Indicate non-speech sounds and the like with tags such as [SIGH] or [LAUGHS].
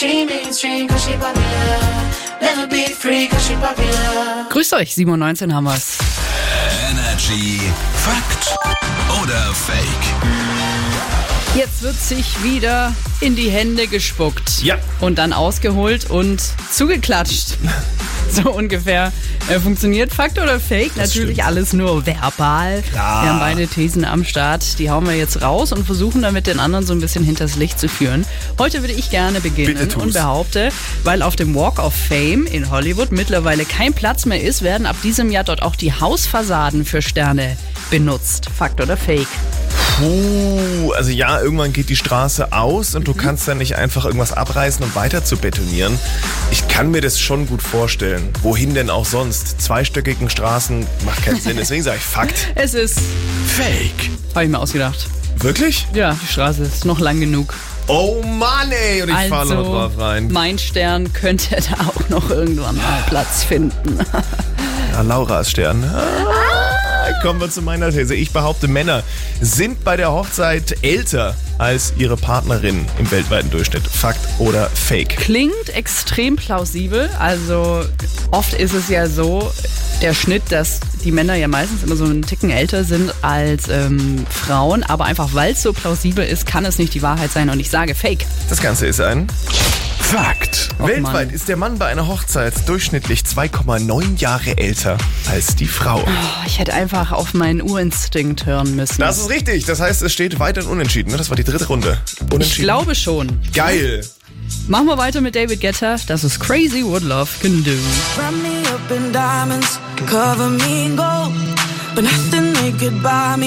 She mainstream cause she popular. Never be free cause she popular. Grüßt euch, 7.19 haben wir's. Energy Fakt oder Fake? Jetzt wird sich wieder in die Hände gespuckt. Ja. Und dann ausgeholt und zugeklatscht. [LAUGHS] [LAUGHS] So ungefähr. Äh, funktioniert Fakt oder Fake? Natürlich stimmt. alles nur verbal. Klar. Wir haben beide Thesen am Start. Die hauen wir jetzt raus und versuchen damit den anderen so ein bisschen hinters Licht zu führen. Heute würde ich gerne beginnen und behaupte, weil auf dem Walk of Fame in Hollywood mittlerweile kein Platz mehr ist, werden ab diesem Jahr dort auch die Hausfassaden für Sterne benutzt. Fakt oder Fake? Puh, also ja, irgendwann geht die Straße aus und du Mhm. kannst dann nicht einfach irgendwas abreißen und weiter zu betonieren. Ich kann mir das schon gut vorstellen. Wohin denn auch sonst? Zweistöckigen Straßen macht keinen Sinn. Deswegen sage ich Fakt. [LAUGHS] Es ist, Fake. habe ich mir ausgedacht. Wirklich? Ja, die Straße ist noch lang genug. Oh Mann, ey. Und ich fahre noch drauf rein. mein Stern könnte da auch noch irgendwann mal Platz finden. [LAUGHS] Ja, Laura's Stern. Ah, kommen wir zu meiner These. Ich behaupte, Männer sind bei der Hochzeit älter als ihre Partnerin im weltweiten Durchschnitt. Fakt oder Fake? Klingt extrem plausibel. Also oft ist es ja so, der Schnitt, dass die Männer ja meistens immer so einen Ticken älter sind als ähm, Frauen. Aber einfach weil es so plausibel ist, kann es nicht die Wahrheit sein. Und ich sage Fake. Das Ganze ist ein Fakt. Och, Weltweit Mann. ist der Mann bei einer Hochzeit durchschnittlich 2,9 Jahre älter als die Frau. Oh, ich hätte einfach auf meinen Urinstinkt hören müssen. Das ist richtig. Das heißt, es steht weiterhin unentschieden. ne? Das war die dritte Runde. Unentschieden. ich glaube schon. Geil. Machen wir weiter mit David Guetta. Das ist Crazy What Love Can Do. Wrap me up in diamonds, cover me in gold, but nothing they could buy me.